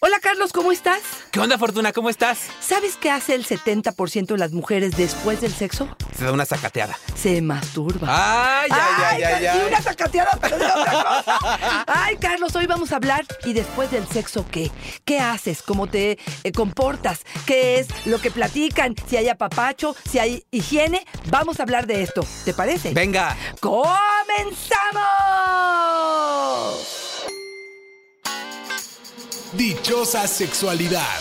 Hola Carlos, ¿cómo estás? ¿Qué onda, Fortuna? ¿Cómo estás? ¿Sabes qué hace el 70% de las mujeres después del sexo? Se da una sacateada. Se masturba. Ay, ay, ay, ay, ay. una sacateada, pero de otra cosa. Ay, Carlos, hoy vamos a hablar. ¿Y después del sexo qué? ¿Qué haces? ¿Cómo te eh, comportas? ¿Qué es lo que platican? Si hay apapacho, si hay higiene. Vamos a hablar de esto. ¿Te parece? Venga. ¡Comenzamos! Dichosa sexualidad.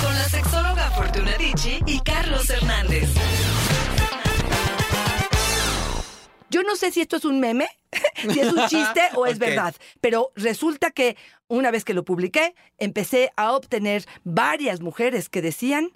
Con la sexóloga Fortuna Dicci y Carlos Hernández. Yo no sé si esto es un meme, si es un chiste o es verdad, pero resulta que una vez que lo publiqué, empecé a obtener varias mujeres que decían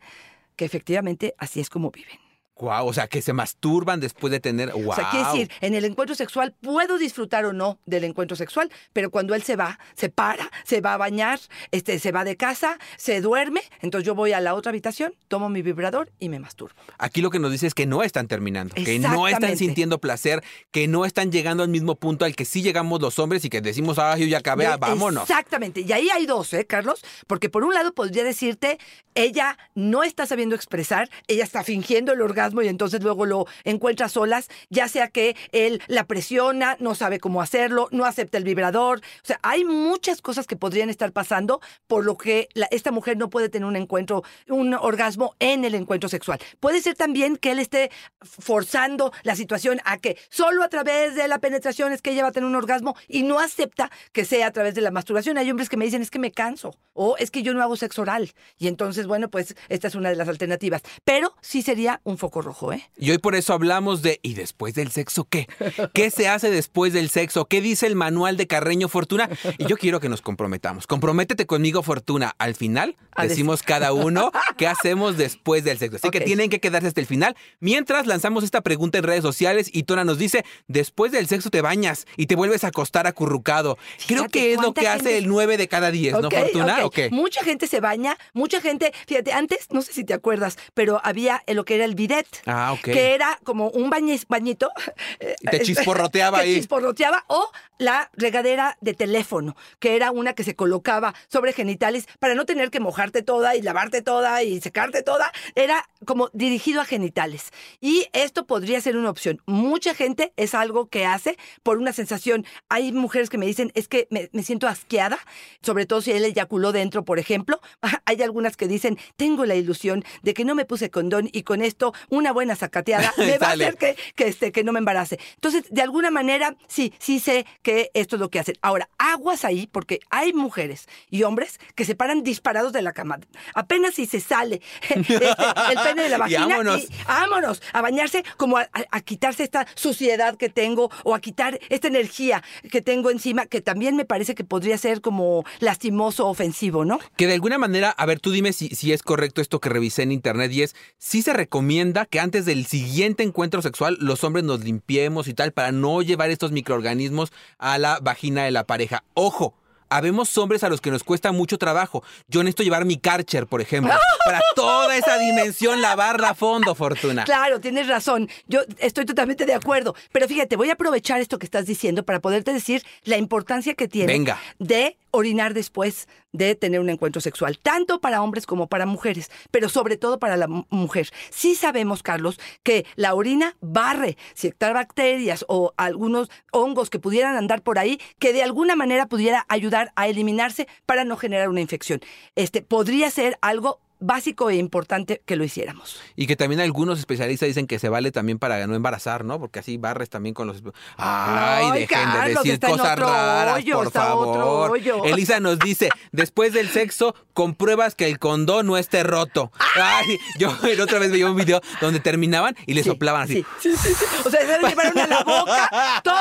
que efectivamente así es como viven. Guau, o sea, que se masturban después de tener. Wow. O sea, quiere decir, en el encuentro sexual puedo disfrutar o no del encuentro sexual, pero cuando él se va, se para, se va a bañar, este, se va de casa, se duerme, entonces yo voy a la otra habitación, tomo mi vibrador y me masturbo. Aquí lo que nos dice es que no están terminando, que no están sintiendo placer, que no están llegando al mismo punto al que sí llegamos los hombres y que decimos, ay, yo ya acabé, Y- ah, vámonos. Exactamente. Y ahí hay dos, ¿eh, Carlos? Porque por un lado podría decirte, ella no está sabiendo expresar, ella está fingiendo el orgasmo y entonces luego lo encuentra solas, ya sea que él la presiona, no sabe cómo hacerlo, no acepta el vibrador. O sea, hay muchas cosas que podrían estar pasando por lo que esta mujer no puede tener un encuentro, un orgasmo en el encuentro sexual. Puede ser también que él esté forzando la situación a que solo a través de la penetración es que ella va a tener un orgasmo y no acepta que sea a través de la masturbación. Hay hombres que me dicen es que me canso o es que yo no hago sexo oral. Y entonces, bueno, pues esta es una de las alternativas. Pero sí sería un foco rojo, ¿eh? Y hoy por eso hablamos de ¿y después del sexo qué? ¿Qué se hace después del sexo? ¿Qué dice el manual de Carreño Fortuna? Y yo quiero que nos comprometamos. Comprométete conmigo, Fortuna. Al final decimos cada uno qué hacemos después del sexo. Así que tienen que quedarse hasta el final. Mientras lanzamos esta pregunta en redes sociales y Tona nos dice, después del sexo te bañas y te vuelves a acostar acurrucado. Creo Fíjate que es lo que gente- hace el 9 de cada 10, ¿no, Fortuna? ok. ¿O qué? Mucha gente se baña, mucha gente, fíjate, antes, no sé si te acuerdas, pero había lo que era el bidet. Ah, ok. Que era como un bañe- bañito. eh, Y te eh, chisporroteaba te ahí. chisporroteaba, o la regadera de teléfono, que era una que se colocaba sobre genitales para no tener que mojarte toda y lavarte toda y secarte toda. Era como dirigido a genitales. Y esto podría ser una opción. Mucha gente es algo que hace por una sensación. Hay mujeres que me dicen, es que me, me siento asqueada, sobre todo si él eyaculó dentro, por ejemplo. Hay algunas que dicen, tengo la ilusión de que no me puse condón y con esto una buena sacateada me va a hacer que, que, este, que no me embarace. Entonces, de alguna manera, sí, sí sé que esto es lo que hacen. Ahora, aguas ahí, porque hay mujeres y hombres que se paran disparados de la cama. Apenas si se sale este, el pene de la Y vagina. vámonos. y vámonos a bañarse, como a, a- a quitarse esta suciedad que tengo o a quitar esta energía que tengo encima, que también me parece que podría ser como lastimoso, ofensivo, ¿no? Que de alguna manera, a ver, tú dime si, si es correcto esto que revisé en internet y es, sí se recomienda que antes del siguiente encuentro sexual los hombres nos limpiemos y tal para no llevar estos microorganismos a la vagina de la pareja. Ojo. Habemos hombres a los que nos cuesta mucho trabajo. Yo necesito llevar mi Karcher, por ejemplo, para toda esa dimensión lavarla a fondo, Fortuna. Claro, tienes razón. Yo estoy totalmente de acuerdo. Pero fíjate, voy a aprovechar esto que estás diciendo para poderte decir la importancia que tiene Venga. de orinar después de tener un encuentro sexual, tanto para hombres como para mujeres, pero sobre todo para la mu- mujer. Sí sabemos, Carlos, que la orina barre ciertas bacterias o algunos hongos que pudieran andar por ahí, que de alguna manera pudiera ayudar a eliminarse para no generar una infección. Este podría ser algo básico e importante que lo hiciéramos. Y que también algunos especialistas dicen que se vale también para no embarazar, ¿no? Porque así barres también con los... Ay, dejen de decir está en cosas otro raras, hoyo, por está otro favor. hoyo. Elisa nos dice, después del sexo, compruebas que el condón no esté roto. Ay, yo la otra vez veía un video donde terminaban y le Sí, soplaban así. Sí, sí, sí, sí. O sea, se lo llevaron a la boca todo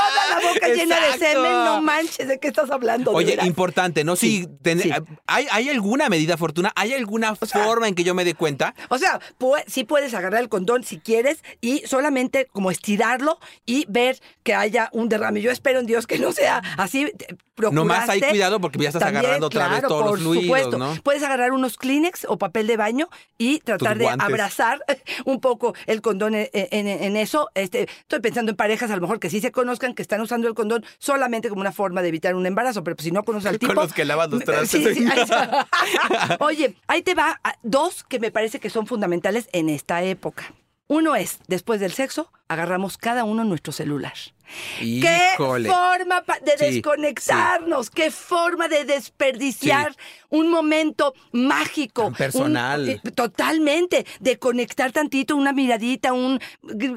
llena de Exacto. semen, no manches, ¿de qué estás hablando? De Oye, importante, ¿no? Sí, Si ten- sí. ¿hay, ¿Hay alguna medida, Fortuna? ¿Hay alguna forma en que yo me dé cuenta? O sea, pu- sí puedes agarrar el condón si quieres y solamente como estirarlo y ver que haya un derrame. Yo espero en Dios que no sea así. Te- Nomás hay procuraste. cuidado porque ya estás También, agarrando otra vez claro, todos los por fluidos, supuesto. ¿no? Puedes agarrar unos Kleenex o papel de baño y tratar de abrazar un poco el condón en, en- en eso. Este, estoy pensando en parejas a lo mejor que sí se conozcan, que están usando el condón solamente como una forma de evitar un embarazo, pero pues si no conoces al tipo... Con los que lavas los trastes. Sí, sí. Oye, ahí te va a- dos que me parece que son fundamentales en esta época. Uno es, después del sexo, agarramos cada uno nuestro celular. Híjole. ¡Qué forma de Sí, desconectarnos! ¡Qué forma de desperdiciar un momento mágico! Personal. un- eh, totalmente. De conectar tantito, una miradita, un...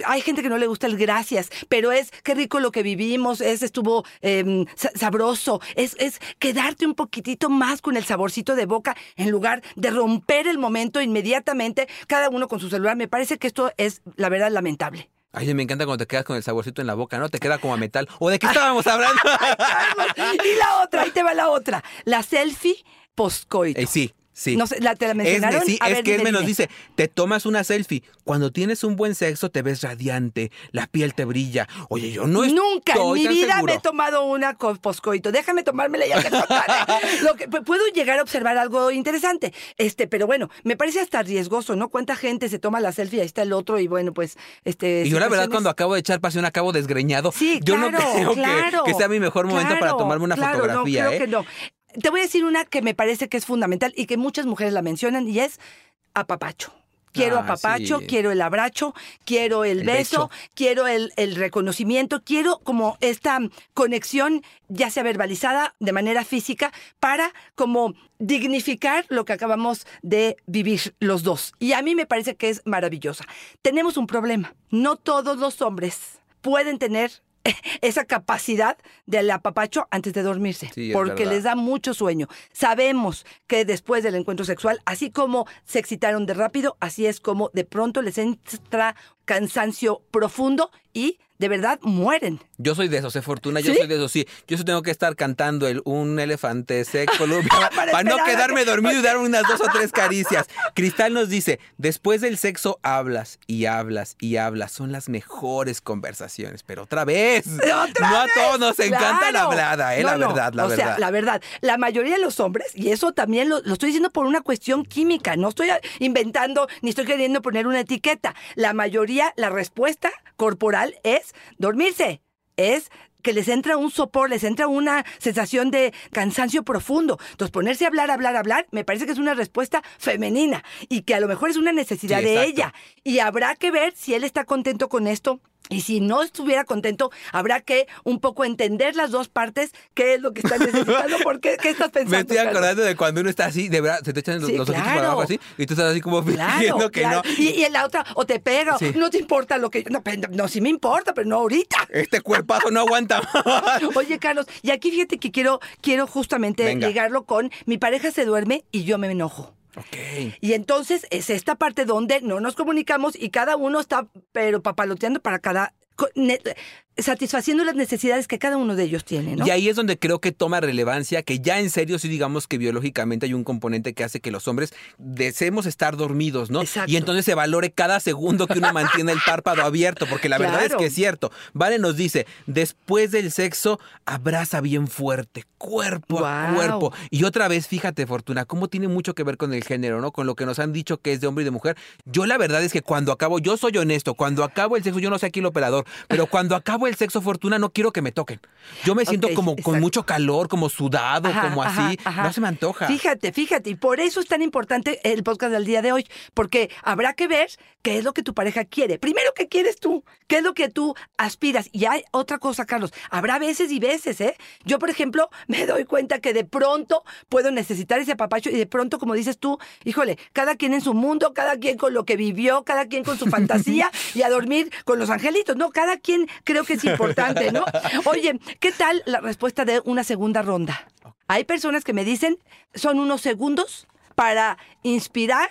Hay gente que no le gusta el gracias, pero es qué rico lo que vivimos, es estuvo em, sa- sabroso, es, es quedarte un poquitito más con el saborcito de boca en lugar de romper el momento inmediatamente, cada uno con su celular. Me parece que esto es, la verdad, lamentable. Ay, me encanta cuando te quedas con el saborcito en la boca, ¿no? Te queda como a metal. ¿O de qué estábamos hablando? y la otra, ahí te va la otra. La selfie postcoito. Eh, sí, sí. No sé, ¿la, ¿te la Es, mencionaron? sí, A es ver, que dime, Esme nos dice, te tomas una selfie. Cuando tienes un buen sexo te ves radiante, la piel te brilla. Oye, yo no Nunca en mi vida seguro. me he tomado una co- poscoito. Déjame tomármela ya contaré. Lo que, pu- puedo llegar a observar algo interesante. Este, pero bueno, me parece hasta riesgoso, ¿no? ¿Cuánta gente se toma la selfie? Ahí está el otro y bueno, pues, este. Y yo la verdad cuando acabo de echar pasión acabo desgreñado. Sí, yo claro, no creo que- claro, que, sea mi mejor momento para tomarme una fotografía, no, creo ¿eh? que no. Te voy a decir una que me parece que es fundamental y que muchas mujeres la mencionan y es apapacho. Quiero Ah, apapacho, sí. quiero el abracho, quiero el, El beso, beso. quiero el, el reconocimiento, quiero como esta conexión, ya sea verbalizada de manera física, para como dignificar lo que acabamos de vivir los dos. Y a mí me parece que es maravillosa. Tenemos un problema. No todos los hombres pueden tener esa capacidad del apapacho antes de dormirse, Sí, porque verdad. les da mucho sueño. Sabemos que después del encuentro sexual, así como se excitaron de rápido, así es como de pronto les entra cansancio profundo y de verdad mueren. Yo soy de esos, ¿eh, Fortuna? Yo ¿Sí? soy de esos, sí. Yo tengo que estar cantando el un elefante seco columpio, Para para, no quedarme que- dormido y dar unas dos o tres caricias. Cristal nos dice, después del sexo hablas y hablas y hablas. Son las mejores conversaciones. Pero otra vez, ¡Otra no a todos nos encanta la hablada, ¿eh? No, la verdad, la o verdad. sea, la verdad, la mayoría de los hombres, y eso también lo, lo estoy diciendo por una cuestión química, no estoy inventando ni estoy queriendo poner una etiqueta. La mayoría, la respuesta corporal es dormirse, es que les entra un sopor, les entra una sensación de cansancio profundo. Entonces, ponerse a hablar, hablar, hablar, me parece que es una respuesta femenina y que a lo mejor es una necesidad Sí, de ella. Y habrá que ver si él está contento con esto. Y si no estuviera contento, habrá que un poco entender las dos partes, qué es lo que están necesitando, por qué, qué estás pensando. Me estoy Carlos? acordando de cuando uno está así, de verdad, se te echan los, Sí, los ojitos claro. para abajo así, y tú estás así como Claro, que claro. no. Y, y en la otra, o te pega, o Sí. no te importa lo que... No, sí me importa, pero no ahorita. Este cuerpazo no aguanta más. Oye, Carlos, y aquí fíjate que quiero, quiero justamente Venga. ligarlo con mi pareja se duerme y yo me enojo. Y entonces es esta parte donde no nos comunicamos y cada uno está, pero papaloteando para cada. Satisfaciendo las necesidades que cada uno de ellos tiene, ¿no? Y ahí es donde creo que toma relevancia que ya en serio sí digamos que biológicamente hay un componente que hace que los hombres deseemos estar dormidos, ¿no? Exacto. Y entonces se valore cada segundo que uno mantiene el párpado abierto, porque la verdad es que es cierto. Vale nos dice, después del sexo, abraza bien fuerte, cuerpo a cuerpo. Y otra vez, fíjate, Fortuna, cómo tiene mucho que ver con el género, ¿no? Con lo que nos han dicho que es de hombre y de mujer. Yo la verdad es que cuando acabo, yo soy honesto, cuando acabo el sexo, yo no sé aquí el operador, pero cuando acabo el sexo, Fortuna, no quiero que me toquen. Yo me siento como exacto. con mucho calor, como sudado, Ajá, como ajá, así. ajá. No se me antoja. Fíjate, fíjate, y por eso es tan importante el podcast del día de hoy, porque habrá que ver qué es lo que tu pareja quiere. Primero, ¿qué quieres tú? ¿Qué es lo que tú aspiras? Y hay otra cosa, Carlos, habrá veces y veces, ¿eh? Yo, por ejemplo, me doy cuenta que de pronto puedo necesitar ese papacho y de pronto, como dices tú, híjole, cada quien en su mundo, cada quien con lo que vivió, cada quien con su fantasía y a dormir con los angelitos, ¿no? Cada quien creo que es importante, ¿no? Oye, ¿qué tal la respuesta de una segunda ronda? Hay personas que me dicen, son unos segundos para inspirar,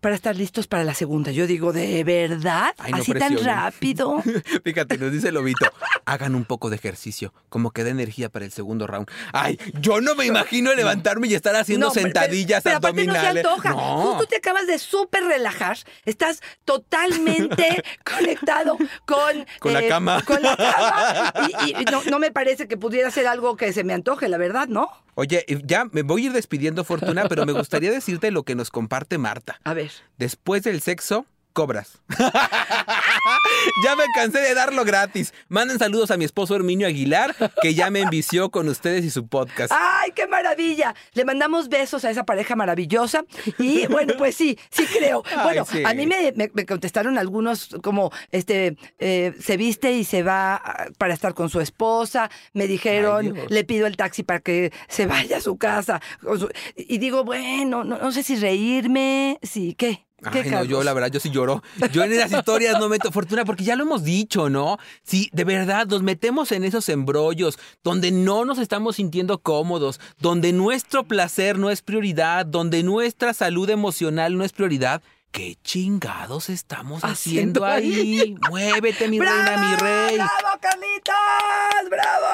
para estar listos para la segunda. Yo digo, ¿de verdad? Ay, no ¿Así tan rápido? Fíjate, nos dice Lobito, hagan un poco de ejercicio, como que da energía para el segundo round. Ay, yo no me imagino levantarme y estar haciendo No, pero- sentadillas pero, aparte abdominales. no se antoja. No. Justo te acabas de súper relajar. Estás totalmente conectado con... eh, Con la cama. Con la cama. Y, y no, no me parece que pudiera ser algo que se me antoje, la verdad, ¿no? Oye, ya me voy a ir despidiendo, Fortuna, pero me gustaría decirte lo que nos comparte Marta. A ver. Después del sexo, cobras. ya me cansé de darlo gratis. Manden saludos a mi esposo Herminio Aguilar, que ya me envició con ustedes y su podcast. ¡Ay, qué maravilla! Le mandamos besos a esa pareja maravillosa. Y bueno, pues sí, sí creo. Ay, Bueno, sí. a mí me, me- me contestaron algunos como, este, eh, se viste y se va ah, para estar con su esposa. Me dijeron, le pido el taxi para que se vaya a su casa. Y digo, bueno, no, no sé si reírme, sí, ¿qué? ¿Qué, Ay, no, yo la verdad, yo sí lloro. Yo en esas historias no meto fortuna porque ya lo hemos dicho, ¿no? Si de verdad nos metemos en esos embrollos donde no nos estamos sintiendo cómodos, donde nuestro placer no es prioridad, donde nuestra salud emocional no es prioridad, ¿qué chingados estamos haciendo, Haciendo ahí? ahí. Muévete, mi ¡Bravo! reina, mi rey. ¡Bravo, Carlitos! ¡Bravo!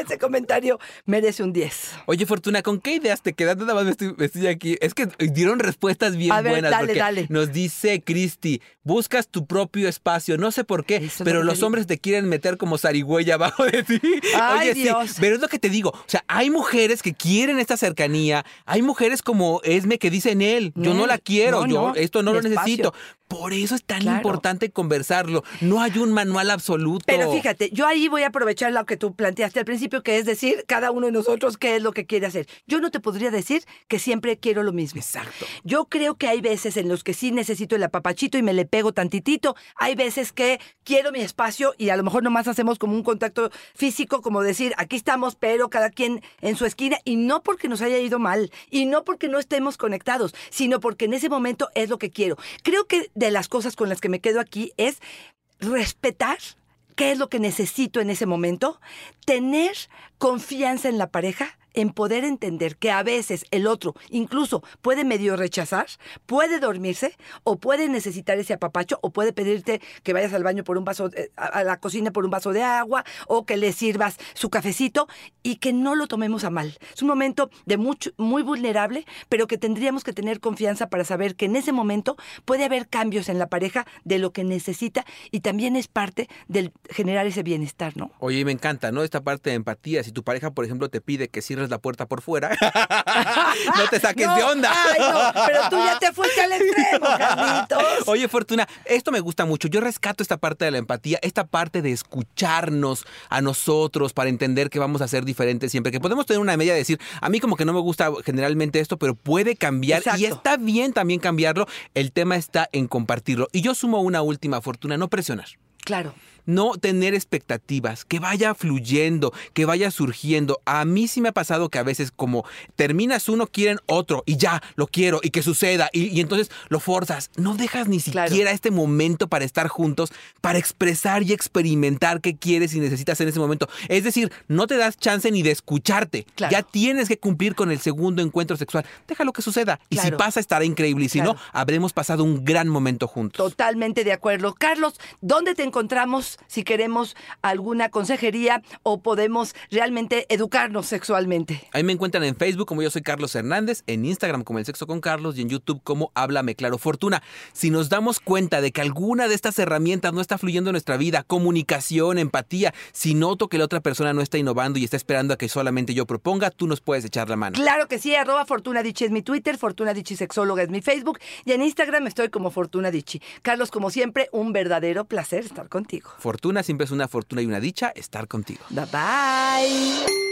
Ese comentario merece un 10. Oye, Fortuna, ¿con qué ideas te quedas? Nada más me estoy, me estoy aquí. Es que dieron respuestas bien A ver, buenas. dale, dale. Nos dice Cristi, buscas tu propio espacio. No sé por qué, Eso pero los hombres te quieren meter como zarigüeya abajo de ti. Ay, Oye, Dios. sí, pero es lo que te digo. O sea, hay mujeres que quieren esta cercanía. Hay mujeres como Esme que dicen él, yo no la quiero, no, yo no, esto no lo necesito. Por eso es tan Claro. importante conversarlo. No hay un manual absoluto. Pero fíjate, yo ahí voy a aprovechar lo que tú planteaste al principio, que es decir, cada uno de nosotros qué es lo que quiere hacer. Yo no te podría decir que siempre quiero lo mismo. Exacto. Yo creo que hay veces en los que sí necesito el apapachito y me le pego tantitito. Hay veces que quiero mi espacio y a lo mejor nomás hacemos como un contacto físico, como decir, aquí estamos, pero cada quien en su esquina. Y no porque nos haya ido mal, y no porque no estemos conectados, sino porque en ese momento es lo que quiero. Creo que de las cosas con las que me quedo aquí es respetar qué es lo que necesito en ese momento, tener confianza en la pareja, en poder entender que a veces el otro incluso puede medio rechazar, puede dormirse o puede necesitar ese apapacho o puede pedirte que vayas al baño por un vaso, eh, a la cocina por un vaso de agua o que le sirvas su cafecito y que no lo tomemos a mal. Es un momento de mucho, muy vulnerable, pero que tendríamos que tener confianza para saber que en ese momento puede haber cambios en la pareja de lo que necesita y también es parte del generar ese bienestar, ¿no? Oye, me encanta, ¿no? Esta parte de empatía. Si tu pareja, por ejemplo, te pide que cierres la puerta por fuera, no te saques No, de onda. Ay, no, pero tú ya te fuiste al extremo, Carlitos. Oye, Fortuna, esto me gusta mucho. Yo rescato esta parte de la empatía, esta parte de escucharnos a nosotros para entender que vamos a ser diferentes siempre. Que podemos tener una media de decir, a mí como que no me gusta generalmente esto, pero puede cambiar y Exacto. está bien también cambiarlo. El tema está en compartirlo. Y yo sumo una última, Fortuna, no presionar. Claro. No tener expectativas, que vaya fluyendo, que vaya surgiendo. A mí sí me ha pasado que a veces como terminas uno, quieren otro y ya, lo quiero y que suceda y, y entonces lo forzas. No dejas ni Claro. siquiera este momento para estar juntos, para expresar y experimentar qué quieres y necesitas en ese momento. Es decir, no te das chance ni de escucharte. Claro. Ya tienes que cumplir con el segundo encuentro sexual. Déjalo que suceda. Y si pasa, estará increíble. Y si no, habremos pasado un gran momento juntos. Totalmente de acuerdo. Carlos, ¿dónde te encontramos si queremos alguna consejería o podemos realmente educarnos sexualmente? Ahí me encuentran en Facebook como yo soy Carlos Hernández, en Instagram como El Sexo con Carlos y en YouTube como Háblame Claro Fortuna. Si nos damos cuenta de que alguna de estas herramientas no está fluyendo en nuestra vida, comunicación, empatía, si noto que la otra persona no está innovando y está esperando a que solamente yo proponga, tú nos puedes echar la mano. Claro que sí, arroba Fortuna Dichi es mi Twitter, Fortuna Dichi Sexóloga es mi Facebook y en Instagram estoy como Fortuna Dichi. Carlos, como siempre, un verdadero placer estar contigo. Fortuna siempre es una fortuna y una dicha estar contigo. Bye bye.